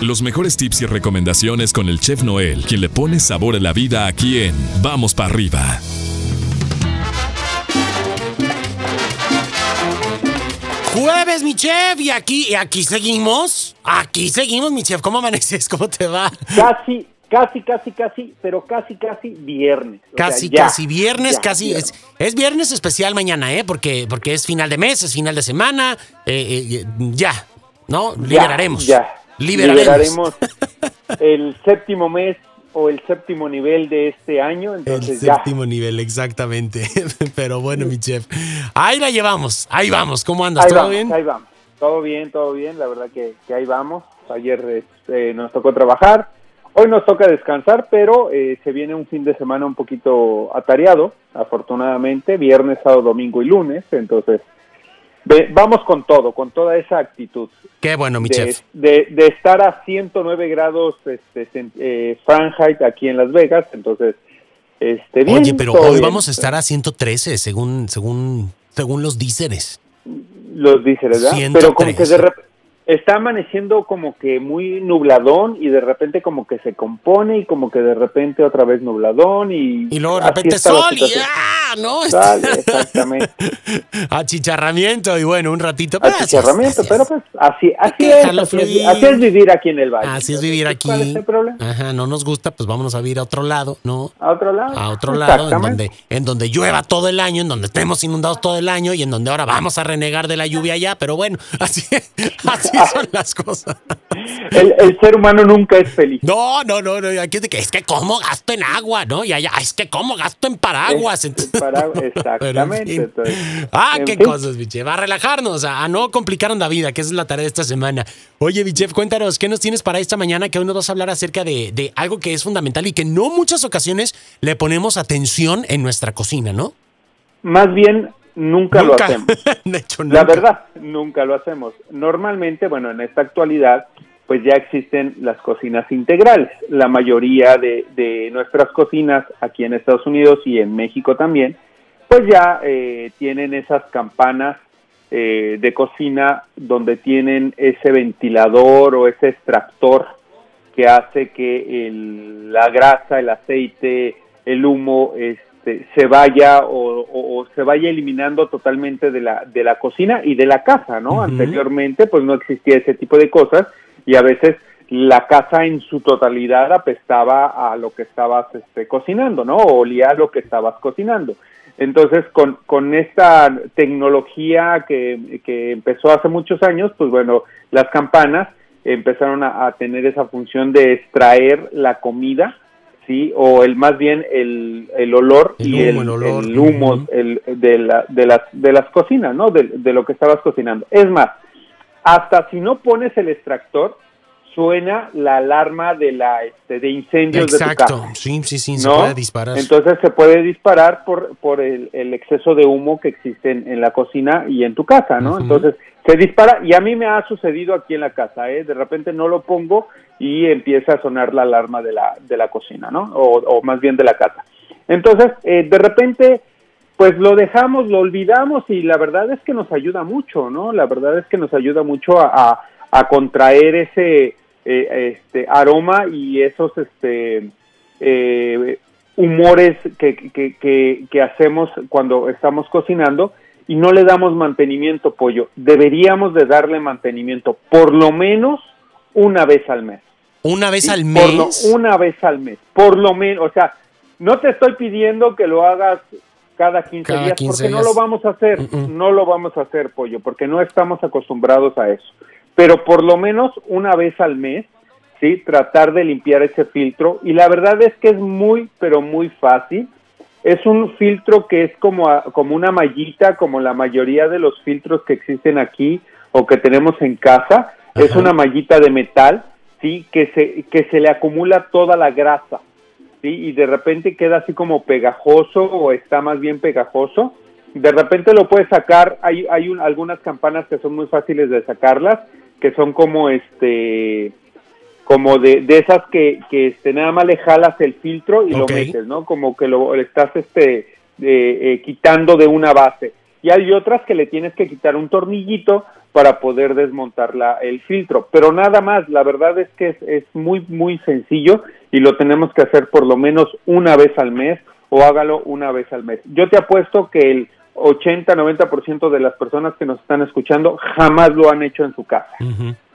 Los mejores tips y recomendaciones con el chef Noel, quien le pone sabor a la vida aquí en Vamos para arriba. Jueves, mi chef, y aquí, y aquí seguimos. Aquí seguimos, mi chef. ¿Cómo amaneces? ¿Cómo te va? Casi, casi, casi, casi, pero casi, casi viernes. O Casi, sea, ya, casi viernes, ya, casi. Es, es viernes especial mañana, ¿eh? Porque, porque es final de mes, es final de semana. eh, eh, ya, ¿no? Ya, Liberaremos. Ya. Liberaremos. el séptimo mes o el séptimo nivel de este año. El Entonces ya. séptimo nivel, exactamente. Pero bueno, mi chef. Ahí la llevamos, ahí vamos. ¿Cómo andas? Ahí ¿Todo vamos, bien? ahí vamos. Todo bien, todo bien. La verdad que, que ahí vamos. Ayer este, nos tocó trabajar. Hoy nos toca descansar, pero eh, se viene un fin de semana un poquito atareado, afortunadamente, viernes, sábado, domingo y lunes. Entonces, ve- vamos con todo, con toda esa actitud. Qué bueno, mi de, chef. de- de estar a 109 grados este, eh, Fahrenheit aquí en Las Vegas, entonces, este, bien, Oye, pero hoy bien. vamos a estar a 113, según, según, según los díceres. Los dice, ¿verdad? 103. Pero como que de repente está amaneciendo como que muy nubladón y de repente como que se compone y como que de repente otra vez nubladón y... Y luego de repente sol y. ¡ah! ¿no? Sale, exactamente. Achicharramiento y bueno, un ratito. pero así es, Achicharramiento, así pero es. pues así, así es, así es, así es vivir aquí en el valle. Así es vivir aquí. ¿Cuál es el problema? Ajá, no nos gusta, pues vámonos a vivir a otro lado, ¿no? A otro lado. A otro lado, en donde, en donde llueva todo el año, en donde estemos inundados todo el año y en donde ahora vamos a renegar de la lluvia allá, pero bueno, así, así son las cosas. El, el ser humano nunca es feliz. No, no, no, no, aquí es de que es que cómo gasto en agua, ¿no? Y allá, es que cómo gasto en paraguas. Es- Entonces- para- Pero, en exactamente. fin. entonces, ah, en qué fin. cosas, mi chef. A relajarnos, a, a no complicar la vida, que esa es la tarea de esta semana. Oye, mi chef, cuéntanos, ¿qué nos tienes para esta mañana? Que hoy nos vas a hablar acerca de, de algo que es fundamental y que no muchas ocasiones le ponemos atención en nuestra cocina, ¿no? Más bien, nunca, lo hacemos. de hecho, La verdad, nunca lo hacemos. Normalmente, bueno, en esta actualidad, pues ya existen las cocinas integrales. La mayoría de, de nuestras cocinas aquí en Estados Unidos y en México también, pues ya eh, tienen esas campanas eh, de cocina donde tienen ese ventilador o ese extractor que hace que el- la grasa, el aceite, el humo este, se vaya o, o- o se vaya eliminando totalmente de la, de la cocina y de la casa, ¿no? Anteriormente pues no existía ese tipo de cosas y a veces la casa en su totalidad apestaba a lo que estabas este, cocinando, ¿no? O olía a lo que estabas cocinando. Entonces, con, con esta tecnología que, que empezó hace muchos años, pues bueno, las campanas empezaron a, a tener esa función de extraer la comida, ¿sí? O el más bien el, el olor El y el, humo, el olor. el humo el- de, la- de, las, de las cocinas, ¿no? De, de lo que estabas cocinando. Es más, hasta si no pones el extractor, suena la alarma de la este, de incendios de tu Exacto, casa. sí, sí, sí, se ¿no? puede disparar. Entonces se puede disparar por, por el, el exceso de humo que existe en, en la cocina y en tu casa, ¿no? Entonces se dispara y a mí me ha sucedido aquí en la casa, ¿eh? De repente no lo pongo y empieza a sonar la alarma de la, de la cocina, ¿no? O, o más bien de la casa. Entonces, eh, de repente, pues lo dejamos, lo olvidamos y la verdad es que nos ayuda mucho, ¿no? La verdad es que nos ayuda mucho a, a- a contraer ese eh, este aroma y esos este eh, humores que, que, que, que hacemos cuando estamos cocinando y no le damos mantenimiento pollo. Deberíamos de darle mantenimiento por lo menos una vez al mes. Una vez ¿sí? al Por lo- mes. una vez al mes, por lo menos, o sea, no te estoy pidiendo que lo hagas cada 15 Cada días 15 porque no lo vamos a hacer, Mm-mm. no lo vamos a hacer, pollo, porque no estamos acostumbrados a eso. Pero por lo menos una vez al mes, ¿sí? Tratar de limpiar ese filtro y la verdad es que es muy, pero muy fácil. Es un filtro que es como, a- como una mallita, como la mayoría de los filtros que existen aquí o que tenemos en casa. Es una mallita de metal, ¿sí? Que se, que se le acumula toda la grasa, ¿sí? Y de repente queda así como pegajoso o está más bien pegajoso. De repente lo puedes sacar, hay, hay un- algunas campanas que son muy fáciles de sacarlas, que son como este como de, de esas que, que este, nada más le jalas el filtro y lo metes, ¿no? Como que lo le estás este eh, eh, quitando de una base. Y hay otras que le tienes que quitar un tornillito para poder desmontar la, el filtro. Pero nada más, la verdad es que es, es muy, muy sencillo y lo tenemos que hacer por lo menos una vez al mes o hágalo una vez al mes. Yo te apuesto que el 80-90% de las personas que nos están escuchando jamás lo han hecho en su casa,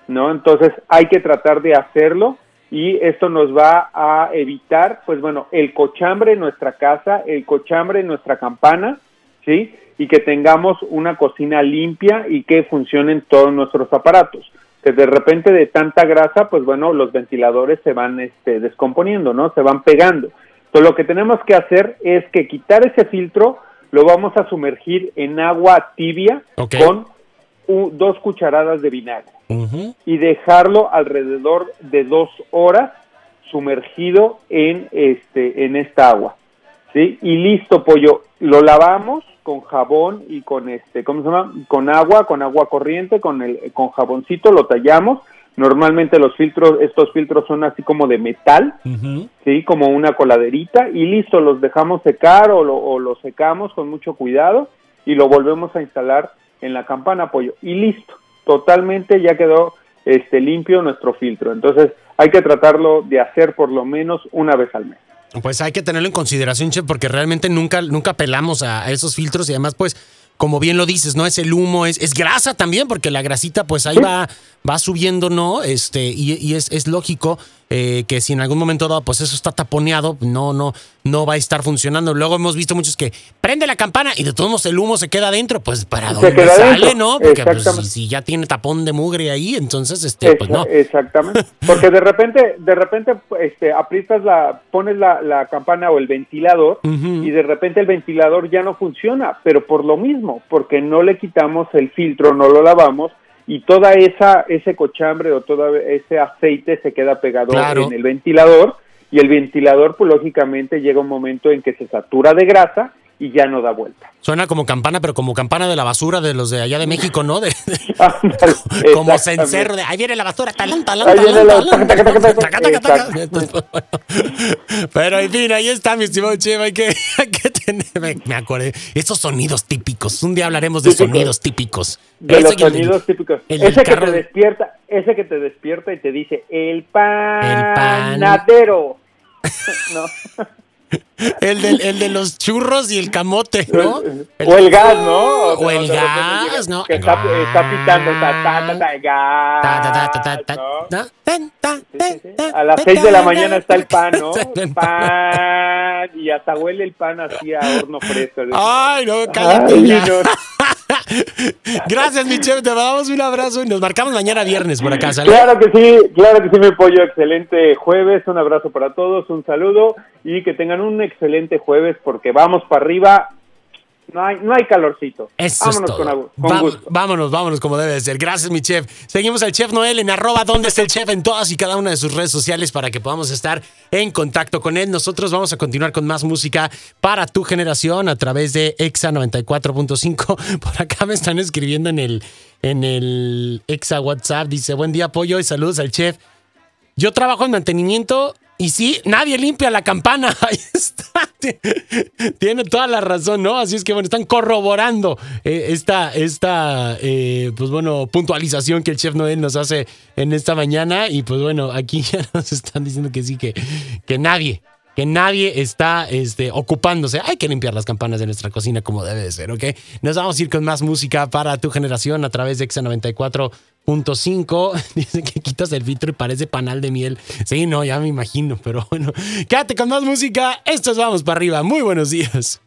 ¿no? Entonces hay que tratar de hacerlo y esto nos va a evitar, pues bueno, el cochambre en nuestra casa, el cochambre en nuestra campana, ¿sí? Y que tengamos una cocina limpia y que funcionen todos nuestros aparatos. Que de repente de tanta grasa, pues bueno, los ventiladores se van este, descomponiendo, ¿no? Se van pegando. Entonces lo que tenemos que hacer es que quitar ese filtro, lo vamos a sumergir en agua tibia con dos cucharadas de vinagre. Y dejarlo alrededor de dos horas sumergido en este en esta agua sí y listo pollo. Lo lavamos con jabón y con este cómo se llama con agua con agua corriente con el con jaboncito lo tallamos Normalmente los filtros, estos filtros son así como de metal, sí, como una coladerita y listo, los dejamos secar o lo, o lo secamos con mucho cuidado y lo volvemos a instalar en la campana apoyo y listo, totalmente ya quedó este limpio nuestro filtro. Entonces hay que tratarlo de hacer por lo menos una vez al mes. Pues hay que tenerlo en consideración, Chef, porque realmente nunca, nunca pelamos a esos filtros y además, pues, como bien lo dices, ¿no? Es el humo, es, es grasa también, porque la grasita, pues ahí va, va subiendo, ¿no? Este, y, y es, es lógico eh, que si en algún momento dado, pues eso está taponeado, no, no, no va a estar funcionando. Luego hemos visto muchos que prende la campana y de todos modos el humo se queda adentro, pues para dónde sale, ¿no? Porque pues, si, ya tiene tapón de mugre ahí, entonces este, pues no. Exactamente. Porque de repente, de repente, este, aprietas la, pones la, la campana o el ventilador y de repente el ventilador ya no funciona, pero por lo mismo, porque no le quitamos el filtro, no lo lavamos y toda esa ese cochambre o todo ese aceite se queda pegado en el ventilador y el ventilador pues lógicamente llega un momento en que se satura de grasa y ya no da vuelta. Suena como campana, pero como campana de la basura de los de allá de México, ¿no? De, como cencerro de ahí viene la basura, talán, talán, Pero en fin, ahí está, mi estimado Cheva, hay que, hay que tener, me, acordé, esos sonidos típicos. Un día hablaremos de sonidos típicos. De los sonidos típicos. ese que te despierta, ese que te despierta y te dice, el panadero. no. El de, el de los churros y el camote, ¿no? o el gas, ¿no? O, el gas, ¿no? Que está, pitando, A las 6 de la mañana está el pan, ¿no? Pan, y hasta huele el pan así a horno fresco. Ay, no, cállate Gracias, mi chef. Te damos un abrazo y nos marcamos mañana viernes por acá. Claro que sí, claro que sí, mi pollo. Excelente jueves. Un abrazo para todos, un saludo y que tengan un excelente jueves porque vamos para arriba no hay, no hay calorcito. vámonos con, gusto. Vámonos, vámonos como debe ser. Gracias, mi chef. Seguimos al chef Noel en arroba donde está el chef en todas y cada una de sus redes sociales para que podamos estar en contacto con él. Nosotros vamos a continuar con más música para tu generación a través de EXA 94.5. Por acá me están escribiendo en el, en el EXA WhatsApp. Dice, buen día, pollo y saludos al chef. Yo trabajo en mantenimiento y sí, nadie limpia la campana. Ahí está. Tiene toda la razón, ¿no? Así es que, bueno, están corroborando eh, esta, esta eh, pues bueno, puntualización que el chef Noel nos hace en esta mañana. Y pues bueno, aquí ya nos están diciendo que sí, que, que nadie, que nadie está este, ocupándose. Hay que limpiar las campanas de nuestra cocina como debe de ser, ¿ok? Nos vamos a ir con más música para tu generación a través de Exa 94 Punto 5, dice que quitas el filtro y parece panal de miel. Sí, no, ya me imagino, pero bueno. Quédate con más música. Estos vamos para arriba. Muy buenos días.